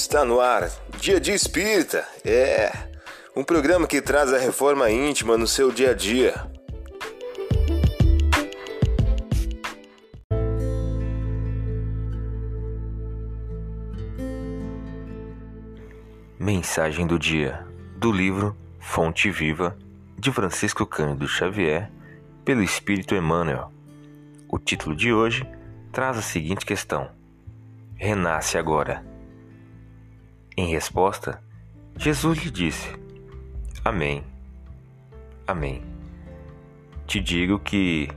Está no ar, Dia de Espírita. É um programa que traz a reforma íntima no seu dia a dia. Mensagem do dia do livro Fonte Viva de Francisco Cândido Xavier, pelo Espírito Emmanuel. O título de hoje traz a seguinte questão: Renasce agora. Em resposta, Jesus lhe disse: Amém. Amém. Te digo que,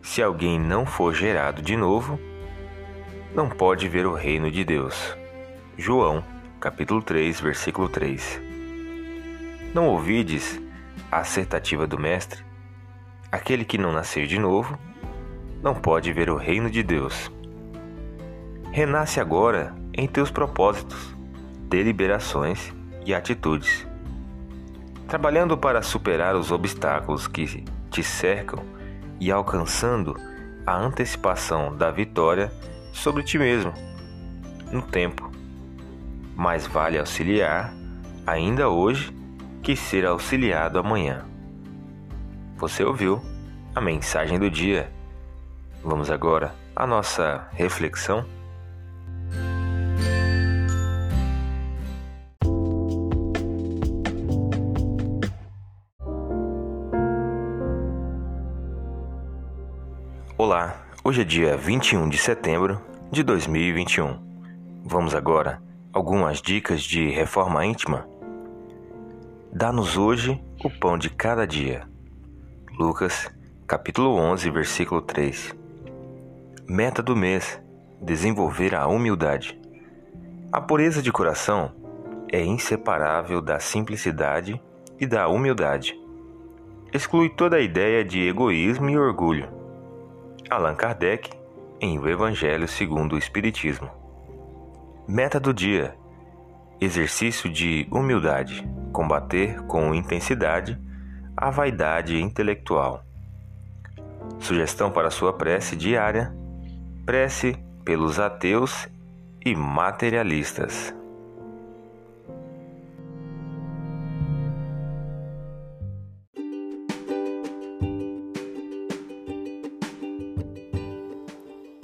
se alguém não for gerado de novo, não pode ver o reino de Deus. João, capítulo 3, versículo 3. Não ouvides a assertativa do Mestre? Aquele que não nascer de novo não pode ver o reino de Deus. Renasce agora em teus propósitos deliberações e atitudes. Trabalhando para superar os obstáculos que te cercam e alcançando a antecipação da vitória sobre ti mesmo no tempo. Mais vale auxiliar ainda hoje que ser auxiliado amanhã. Você ouviu a mensagem do dia. Vamos agora à nossa reflexão. Olá, hoje é dia 21 de setembro de 2021. Vamos agora algumas dicas de reforma íntima. Dá-nos hoje o pão de cada dia. Lucas, capítulo 11, versículo 3. Meta do mês: desenvolver a humildade. A pureza de coração é inseparável da simplicidade e da humildade. Exclui toda a ideia de egoísmo e orgulho Allan Kardec em O Evangelho segundo o Espiritismo. Meta do dia: exercício de humildade, combater com intensidade a vaidade intelectual. Sugestão para sua prece diária: prece pelos ateus e materialistas.